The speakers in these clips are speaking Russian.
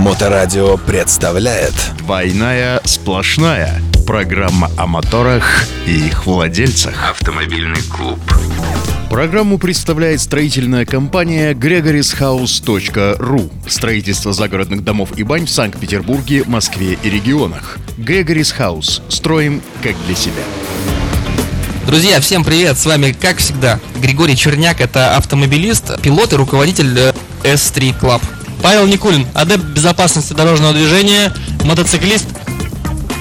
Моторадио представляет «Двойная сплошная» Программа о моторах и их владельцах Автомобильный клуб Программу представляет строительная компания gregorishouse.ru Строительство загородных домов и бань в Санкт-Петербурге, Москве и регионах Gregory's House. Строим как для себя. Друзья, всем привет! С вами, как всегда, Григорий Черняк, это автомобилист, пилот и руководитель э, S3 Club. Павел Никулин, адепт безопасности дорожного движения, мотоциклист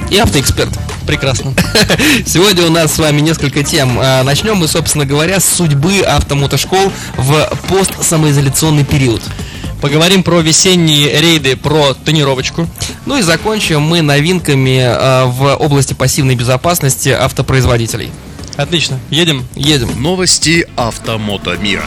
и автоэксперт. Прекрасно. Сегодня у нас с вами несколько тем. А, Начнем мы, собственно говоря, с судьбы автомотошкол в постсамоизоляционный период. Поговорим про весенние рейды, про тонировочку. Ну и закончим мы новинками а, в области пассивной безопасности автопроизводителей. Отлично, едем. Едем. Новости автомото мира.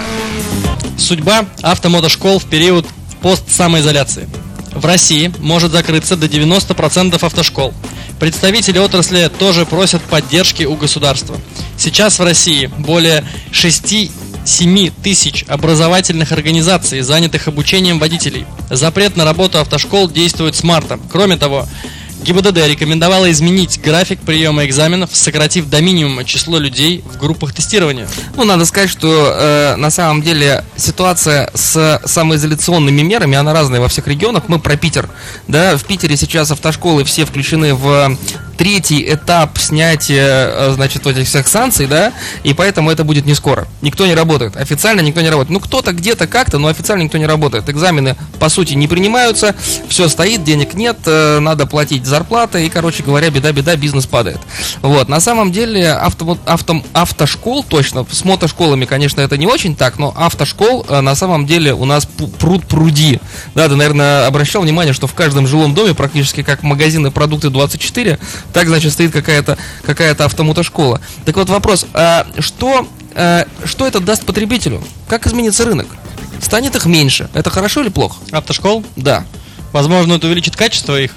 Судьба автомотошкол в период постсамоизоляции. В России может закрыться до 90% автошкол. Представители отрасли тоже просят поддержки у государства. Сейчас в России более 6-7 тысяч образовательных организаций, занятых обучением водителей. Запрет на работу автошкол действует с марта. Кроме того, ГИБДД рекомендовала изменить график приема экзаменов, сократив до минимума число людей в группах тестирования. Ну, надо сказать, что э, на самом деле ситуация с самоизоляционными мерами, она разная во всех регионах. Мы про Питер, да, в Питере сейчас автошколы все включены в третий этап снятия, э, значит, вот этих всех санкций, да, и поэтому это будет не скоро. Никто не работает. Официально никто не работает. Ну, кто-то где-то как-то, но официально никто не работает. Экзамены, по сути, не принимаются, все стоит, денег нет, э, надо платить зарплаты, и, короче говоря, беда-беда, бизнес падает. Вот, на самом деле, авто, авто, автошкол, точно, с мотошколами, конечно, это не очень так, но автошкол, э, на самом деле, у нас пруд пруди. Да, ты, наверное, обращал внимание, что в каждом жилом доме, практически как магазины продукты 24, так, значит, стоит какая-то какая автомотошкола. Так вот вопрос, а что, а, что это даст потребителю? Как изменится рынок? Станет их меньше. Это хорошо или плохо? Автошкол? Да. Возможно, это увеличит качество их.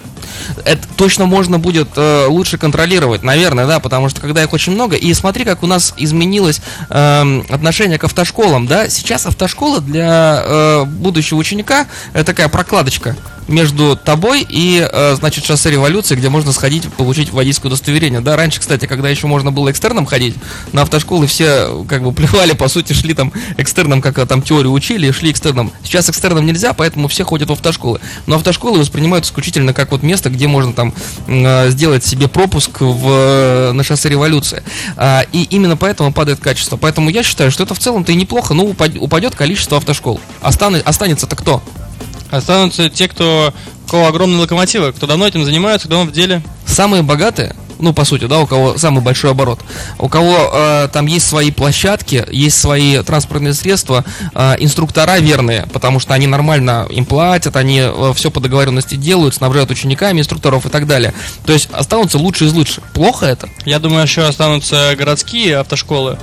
Это точно можно будет э, лучше контролировать, наверное, да, потому что когда их очень много, и смотри, как у нас изменилось э, отношение к автошколам, да, сейчас автошкола для э, будущего ученика это такая прокладочка между тобой и, э, значит, шоссе революции, где можно сходить, получить водительское удостоверение, да, раньше, кстати, когда еще можно было экстерном ходить, на автошколы все, как бы, плевали, по сути, шли там экстерном, как там теорию учили, шли экстерном. Сейчас экстерном нельзя, поэтому все ходят в автошколы, но автошколы воспринимают исключительно как вот место, где можно там э, сделать себе пропуск в, на шоссе революции. А, и именно поэтому падает качество. Поэтому я считаю, что это в целом-то и неплохо, но упадет, количество автошкол. Останы, останется-то кто? Останутся те, кто у кого огромные локомотивы, кто давно этим занимается, кто в деле. Самые богатые, ну, по сути, да, у кого самый большой оборот, у кого э, там есть свои площадки, есть свои транспортные средства, э, инструктора верные, потому что они нормально им платят, они э, все по договоренности делают, снабжают учениками, инструкторов и так далее. То есть останутся лучшие из лучших. Плохо это? Я думаю, еще останутся городские автошколы.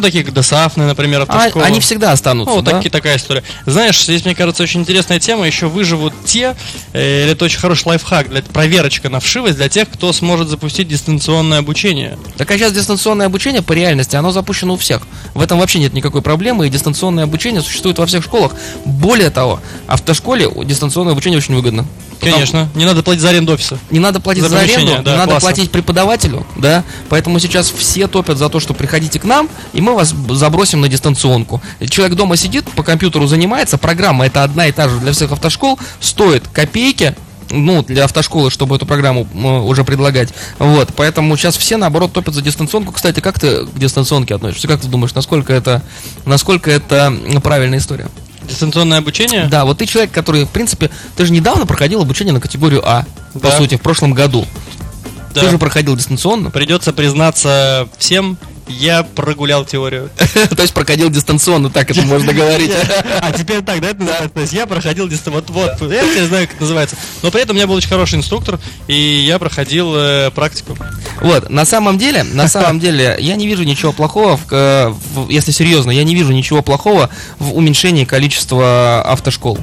Ну, такие как ДОСАФные, например, А, они всегда останутся, Ну, вот да? таки, такая история. Знаешь, здесь, мне кажется, очень интересная тема. Еще выживут те, э, или это очень хороший лайфхак, для, проверочка на вшивость для тех, кто сможет запустить дистанционное обучение. Так а сейчас дистанционное обучение по реальности, оно запущено у всех. В этом вообще нет никакой проблемы, и дистанционное обучение существует во всех школах. Более того, автошколе дистанционное обучение очень выгодно. Потому- Конечно. Не надо платить за аренду офиса. Не надо платить За за, аренду, да, надо классно. платить преподавателю, да. Поэтому сейчас все топят за то, что приходите к нам, и мы вас забросим на дистанционку. Человек дома сидит, по компьютеру занимается, программа это одна и та же для всех автошкол, стоит копейки, ну, для автошколы, чтобы эту программу уже предлагать. Вот, поэтому сейчас все, наоборот, топят за дистанционку. Кстати, как ты к дистанционке относишься? Как ты думаешь, насколько это, насколько это правильная история? Дистанционное обучение? Да, вот ты человек, который, в принципе, ты же недавно проходил обучение на категорию А, по Да. сути, в прошлом году. Да. Ты же проходил дистанционно, Придется признаться всем, я прогулял теорию. то есть проходил дистанционно, так это можно говорить. А теперь так, да, это называется? То есть я проходил дистанционно. Вот, вот, я не знаю, как это называется. Но при этом у меня был очень хороший инструктор, и я проходил э, практику. Вот, на самом деле, на самом деле, я не вижу ничего плохого, в, э, в- если серьезно, я не вижу ничего плохого в уменьшении количества автошкол.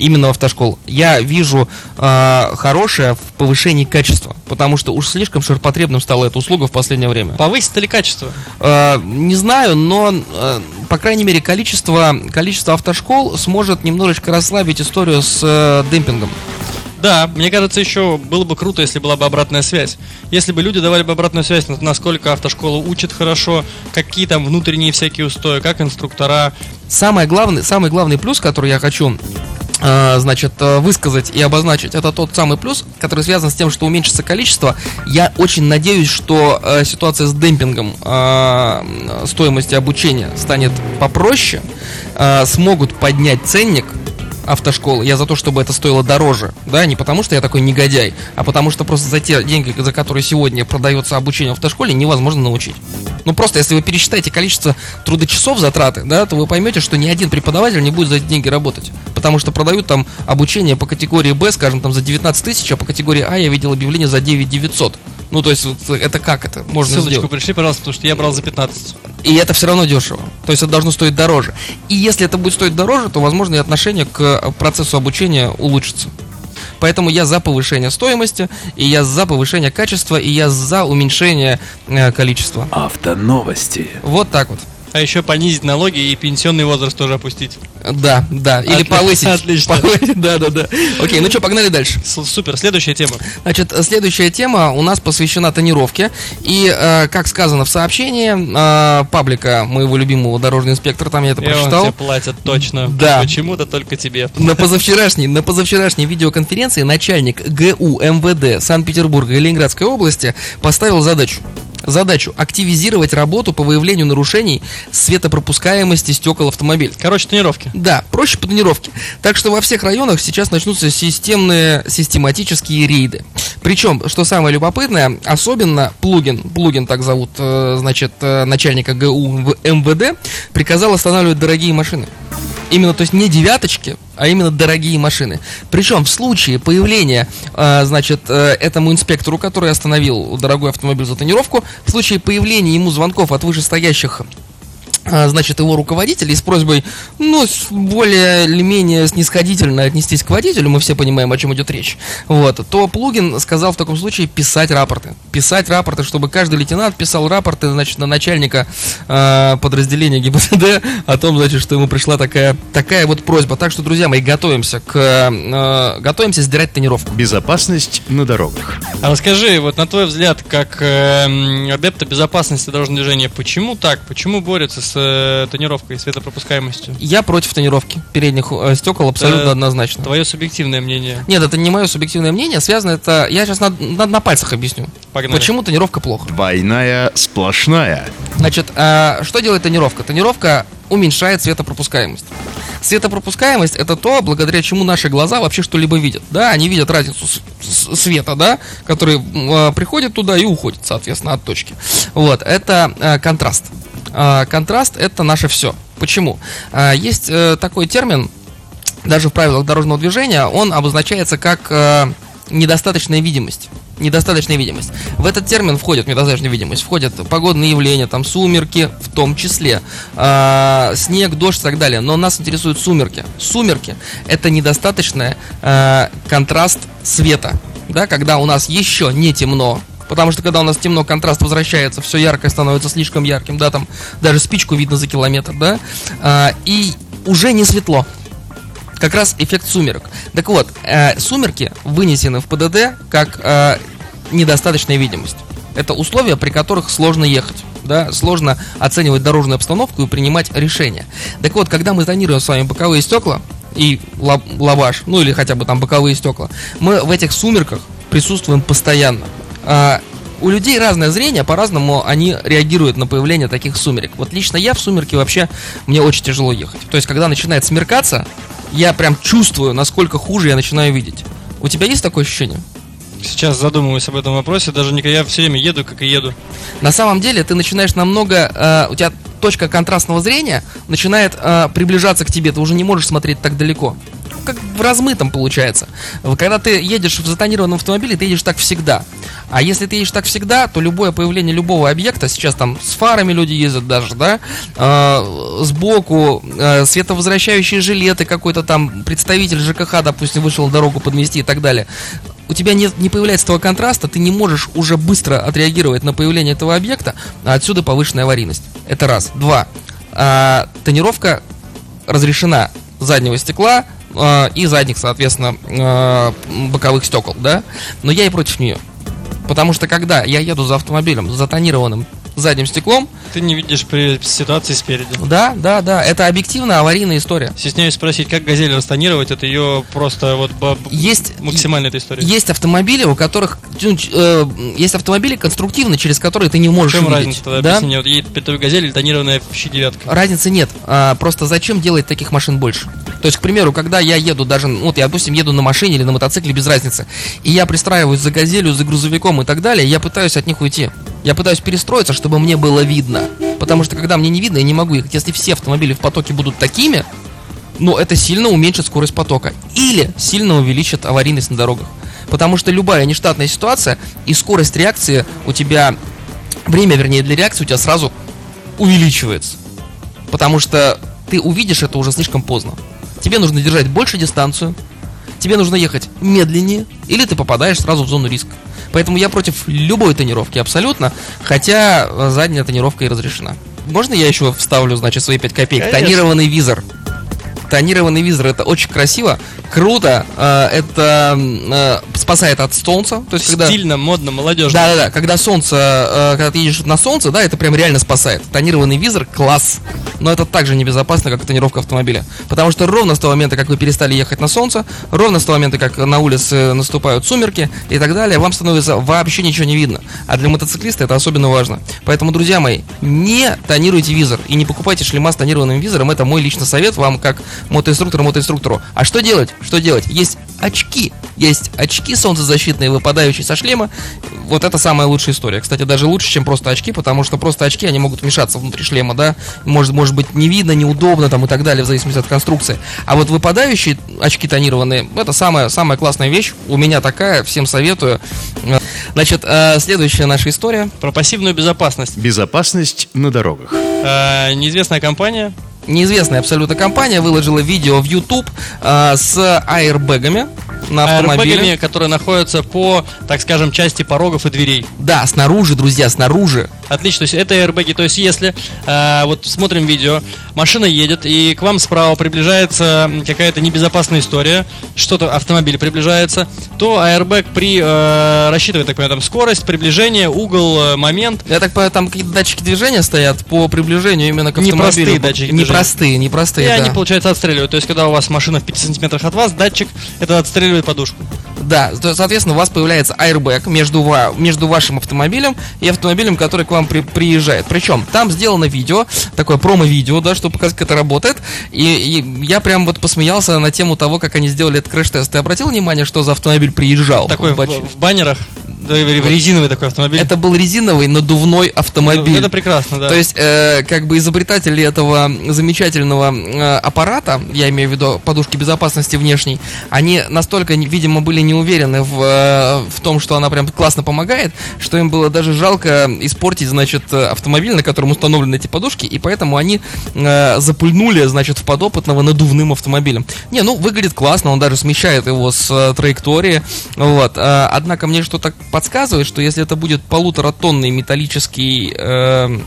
Именно в автошкол, я вижу э, хорошее в повышении качества, потому что уж слишком ширпотребным стала эта услуга в последнее время. Повысит ли качество? Э, не знаю, но, э, по крайней мере, количество, количество автошкол сможет немножечко расслабить историю с э, демпингом. Да, мне кажется, еще было бы круто, если была бы обратная связь. Если бы люди давали бы обратную связь, на- насколько автошкола учит хорошо, какие там внутренние всякие устои, как инструктора. Самое главное, самый главный плюс, который я хочу значит, э, высказать и обозначить, это тот самый плюс, который связан с тем, что уменьшится количество. Я очень надеюсь, что э, ситуация с демпингом э, стоимости обучения станет попроще, э, смогут поднять ценник автошколы. Я за то, чтобы это стоило дороже. Да, не потому что я такой негодяй, а потому что просто за те деньги, за которые сегодня продается обучение в автошколе, невозможно научить. Ну просто, если вы пересчитаете количество трудочасов затраты, да, то вы поймете, что ни один преподаватель не будет за эти деньги работать. Потому что продают там обучение по категории Б, скажем, там за 19 тысяч, а по категории А я видел объявление за 9 900. Ну, то есть, вот это как это можно Ссылочку сделать? пришли, пожалуйста, потому что я брал за 15. И это все равно дешево. То есть это должно стоить дороже. И если это будет стоить дороже, то, возможно, и отношение к процессу обучения улучшится. Поэтому я за повышение стоимости, и я за повышение качества, и я за уменьшение э, количества. Автоновости. Вот так вот. А еще понизить налоги и пенсионный возраст тоже опустить. Да, да. Или Отли- повысить. отлично. Повысить, Да, да, да. Окей, ну что, погнали дальше. С- Супер, следующая тема. Значит, следующая тема у нас посвящена тонировке. И, э, как сказано в сообщении э, паблика моего любимого дорожного инспектора, там я это И прочитал. тебе платят точно. Да. Почему-то только тебе. На позавчерашней, на позавчерашней видеоконференции начальник ГУ МВД Санкт-Петербурга и Ленинградской области поставил задачу. Задачу активизировать работу по выявлению нарушений светопропускаемости стекол автомобиля. Короче, тренировки. Да, проще по тренировке. Так что во всех районах сейчас начнутся системные, систематические рейды. Причем, что самое любопытное, особенно Плугин, Плугин так зовут, э, значит, э, начальника ГУ в МВД, приказал останавливать дорогие машины. Именно, то есть не девяточки, а именно дорогие машины. Причем в случае появления, э, значит, э, этому инспектору, который остановил дорогой автомобиль за тонировку, в случае появления ему звонков от вышестоящих значит, его руководителей с просьбой, ну, более или менее снисходительно отнестись к водителю, мы все понимаем, о чем идет речь, вот, то Плугин сказал в таком случае писать рапорты. Писать рапорты, чтобы каждый лейтенант писал рапорты, значит, на начальника э, подразделения ГИБДД о том, значит, что ему пришла такая, такая вот просьба. Так что, друзья мои, готовимся к, э, готовимся сдирать тренировку. Безопасность на дорогах. А расскажи, вот на твой взгляд, как эм, адепта безопасности дорожного движения, почему так? Почему борются с э, тонировкой и светопропускаемостью? Я против тонировки передних э, стекол абсолютно Э, однозначно. Твое субъективное мнение. Нет, это не мое субъективное мнение, связано это... Я сейчас на, на- на пальцах объясню. Погнали. Почему тонировка плохо? Двойная сплошная. Значит, а, что делает тонировка? Тонировка уменьшает светопропускаемость. Светопропускаемость это то, благодаря чему наши глаза вообще что-либо видят. Да, они видят разницу с- с- света, да, который а, приходит туда и уходит, соответственно, от точки. Вот, это а, контраст. А, контраст это наше все. Почему? А, есть э, такой термин, даже в правилах дорожного движения, он обозначается как э, недостаточная видимость. Недостаточная видимость. В этот термин входит недостаточная видимость, входят погодные явления, там сумерки в том числе, э, снег, дождь и так далее. Но нас интересуют сумерки. Сумерки это недостаточный э, контраст света, да, когда у нас еще не темно, Потому что когда у нас темно, контраст возвращается, все яркое становится слишком ярким, да, там даже спичку видно за километр, да, а, и уже не светло. Как раз эффект сумерек. Так вот, э, сумерки вынесены в ПДД как э, недостаточная видимость. Это условия, при которых сложно ехать. Да, сложно оценивать дорожную обстановку и принимать решения. Так вот, когда мы тонируем с вами боковые стекла и ла- лаваш, ну или хотя бы там боковые стекла, мы в этих сумерках присутствуем постоянно. А, у людей разное зрение, по-разному они реагируют на появление таких сумерек. Вот лично я в сумерки вообще, мне очень тяжело ехать. То есть, когда начинает смеркаться, я прям чувствую, насколько хуже я начинаю видеть. У тебя есть такое ощущение? Сейчас задумываюсь об этом вопросе, даже никогда я все время еду, как и еду. На самом деле ты начинаешь намного, э, у тебя точка контрастного зрения начинает э, приближаться к тебе, ты уже не можешь смотреть так далеко. Как в размытом получается. Когда ты едешь в затонированном автомобиле, ты едешь так всегда. А если ты едешь так всегда, то любое появление любого объекта, сейчас там с фарами люди ездят даже, да, э, сбоку, э, световозвращающие жилеты, какой-то там представитель ЖКХ, допустим, вышел на дорогу подмести и так далее у тебя нет, не появляется этого контраста, ты не можешь уже быстро отреагировать на появление этого объекта, а отсюда повышенная аварийность. Это раз. Два. А, тонировка разрешена заднего стекла а, и задних, соответственно, а, боковых стекол, да? Но я и против нее. Потому что когда я еду за автомобилем с затонированным задним стеклом. Ты не видишь при ситуации спереди. Да, да, да. Это объективно аварийная история. Стесняюсь спросить, как газель растонировать, это ее просто вот Есть максимально эта история. Есть автомобили, у которых ну, э, есть автомобили конструктивно, через которые ты не можешь чем увидеть. разница тогда? да? Объясни вот едет тобой газель, тонированная в щи девятка. Разницы нет. А, просто зачем делать таких машин больше? То есть, к примеру, когда я еду даже, ну, вот я, допустим, еду на машине или на мотоцикле, без разницы, и я пристраиваюсь за газелью, за грузовиком и так далее, я пытаюсь от них уйти. Я пытаюсь перестроиться, чтобы мне было видно. Потому что когда мне не видно, я не могу ехать. Если все автомобили в потоке будут такими, ну, это сильно уменьшит скорость потока. Или сильно увеличит аварийность на дорогах. Потому что любая нештатная ситуация и скорость реакции у тебя, время, вернее, для реакции у тебя сразу увеличивается. Потому что ты увидишь это уже слишком поздно. Тебе нужно держать больше дистанцию, тебе нужно ехать медленнее, или ты попадаешь сразу в зону риска. Поэтому я против любой тонировки абсолютно, хотя э, задняя тонировка и разрешена. Можно я еще вставлю, значит, свои 5 копеек? Конечно. Тонированный визор. Тонированный визор это очень красиво, круто, э, это э, спасает от солнца. То есть, когда... Стильно, модно, молодежно. Да, да, да. Когда солнце, э, когда ты едешь на солнце, да, это прям реально спасает. Тонированный визор класс. Но это также небезопасно, как тонировка автомобиля. Потому что ровно с того момента, как вы перестали ехать на солнце, ровно с того момента, как на улице наступают сумерки и так далее, вам становится вообще ничего не видно. А для мотоциклиста это особенно важно. Поэтому, друзья мои, не тонируйте визор и не покупайте шлема с тонированным визором. Это мой личный совет вам, как мотоинструктору, мотоинструктору. А что делать? Что делать? Есть очки. Есть очки солнцезащитные, выпадающие со шлема. Вот это самая лучшая история. Кстати, даже лучше, чем просто очки, потому что просто очки, они могут вмешаться внутри шлема, да. Может, может быть, не видно, неудобно там и так далее, в зависимости от конструкции. А вот выпадающие очки тонированные, это самая, самая классная вещь. У меня такая, всем советую. Значит, э, следующая наша история. Про пассивную безопасность. Безопасность на дорогах. Э, неизвестная компания Неизвестная абсолютно компания выложила видео в YouTube э, с аэрбэгами на автомобиле. аэрбэгами, которые находятся по, так скажем, части порогов и дверей. Да, снаружи, друзья, снаружи. Отлично, то есть это аэрбэги. То есть если, э, вот смотрим видео, машина едет, и к вам справа приближается какая-то небезопасная история, что-то, автомобиль приближается, то аэрбэг при, э, рассчитывает, так понимаю, там скорость, приближение, угол, э, момент, Я так понимаю, там какие-то датчики движения стоят по приближению именно к автомобилю. Непростые датчики. Непростые, непростые, и да. они, получается, отстреливают. То есть, когда у вас машина в 5 сантиметрах от вас, датчик это отстреливает подушку. Да, соответственно, у вас появляется airbag между, ва- между вашим автомобилем и автомобилем, который к вам при- приезжает. Причем там сделано видео, такое промо-видео, да, чтобы показать, как это работает. И, и я прям вот посмеялся на тему того, как они сделали этот крэш-тест. Ты обратил внимание, что за автомобиль приезжал? Такой в, Бач- в баннерах, да, резиновый такой автомобиль. Это был резиновый надувной автомобиль. Ну, это прекрасно, да. То есть, э, как бы изобретатели этого замечательного э, аппарата, я имею в виду подушки безопасности внешней, они настолько, видимо, были не уверены в, э, в том, что она прям классно помогает, что им было даже жалко испортить, значит, автомобиль, на котором установлены эти подушки, и поэтому они э, запульнули, значит, в подопытного надувным автомобилем. Не, ну, выглядит классно, он даже смещает его с э, траектории, вот. Э, однако мне что-то подсказывает, что если это будет полуторатонный металлический э,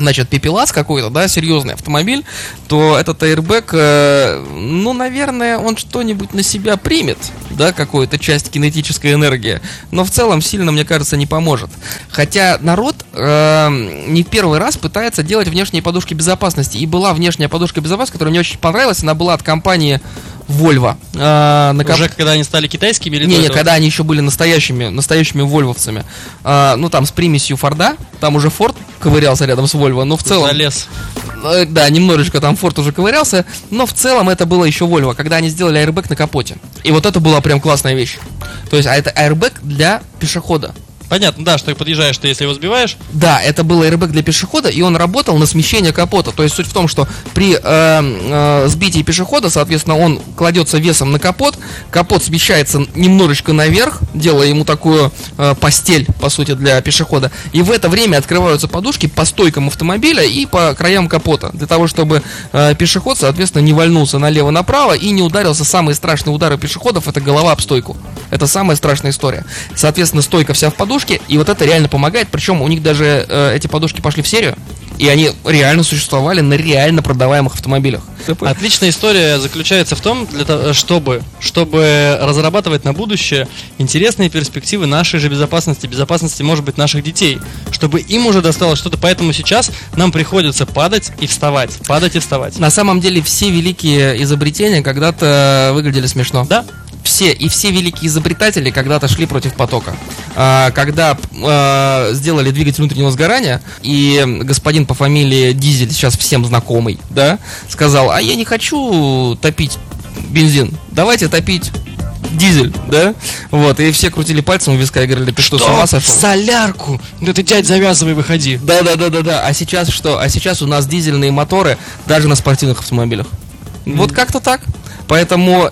значит, пепелас какой-то, да, серьезный автомобиль, то этот airbag, э, ну, наверное, он что-нибудь на себя примет, да, какую-то часть кинетической энергии, но в целом сильно, мне кажется, не поможет. Хотя народ э, не первый раз пытается делать внешние подушки безопасности, и была внешняя подушка безопасности, которая мне очень понравилась, она была от компании Volvo. Э, на Уже когда они стали китайскими или не, не, этого? когда они еще были настоящими, настоящими вольвовцами. А, ну, там, с примесью Форда. Там уже Форд ковырялся рядом с Вольво, но в целом... Залез. э, Да, немножечко там Форд уже ковырялся, но в целом это было еще Вольво, когда они сделали аэрбэк на капоте. И вот это была прям классная вещь. То есть, а это аэрбэк для пешехода. Понятно, да, что ты подъезжаешь, ты если его сбиваешь, Да, это был airbag для пешехода, и он работал на смещение капота. То есть суть в том, что при э, э, сбитии пешехода, соответственно, он кладется весом на капот, капот смещается немножечко наверх, делая ему такую э, постель, по сути, для пешехода. И в это время открываются подушки по стойкам автомобиля и по краям капота, для того, чтобы э, пешеход, соответственно, не вальнулся налево-направо и не ударился. Самые страшные удары пешеходов это голова об стойку. Это самая страшная история. Соответственно, стойка вся в подушке, и вот это реально помогает. Причем у них даже э, эти подушки пошли в серию, и они реально существовали на реально продаваемых автомобилях. Отличная история заключается в том, для того, чтобы, чтобы разрабатывать на будущее интересные перспективы нашей же безопасности, безопасности, может быть, наших детей, чтобы им уже досталось что-то. Поэтому сейчас нам приходится падать и вставать, падать и вставать. На самом деле все великие изобретения когда-то выглядели смешно. Да? Все и все великие изобретатели когда-то шли против потока. А, когда а, сделали двигатель внутреннего сгорания, и господин по фамилии Дизель, сейчас всем знакомый, да, сказал, а я не хочу топить бензин, давайте топить дизель, да? Вот, и все крутили пальцем у виска и говорили, ты что, с ума сошел? Солярку! Да ты, дядь, завязывай, выходи. Да, да, да, да, да. А сейчас что? А сейчас у нас дизельные моторы даже на спортивных автомобилях. Вот как-то так. Поэтому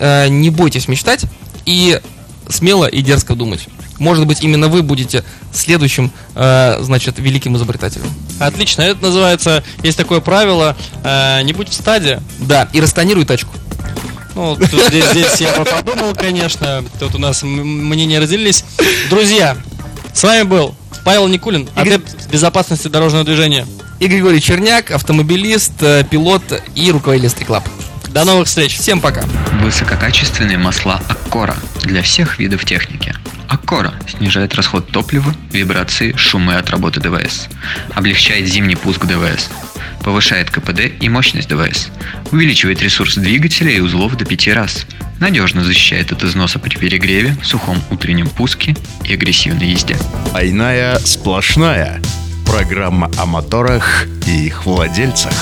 э, не бойтесь мечтать и смело и дерзко думать. Может быть, именно вы будете следующим, э, значит, великим изобретателем. Отлично, это называется, есть такое правило, э, не будь в стаде. Да, и растонируй тачку. Ну, тут здесь, здесь я подумал, конечно, тут у нас мнения разделились. Друзья, с вами был Павел Никулин, адепт безопасности дорожного движения. И Григорий Черняк, автомобилист, э, пилот и руководитель Стриклаб. До новых встреч! Всем пока. Высококачественные масла Аккора для всех видов техники. Аккора снижает расход топлива, вибрации, шумы от работы ДВС. Облегчает зимний пуск ДВС. Повышает КПД и мощность ДВС. Увеличивает ресурс двигателя и узлов до 5 раз. Надежно защищает от износа при перегреве, сухом утреннем пуске и агрессивной езде. Двойная сплошная. Программа о моторах и их владельцах.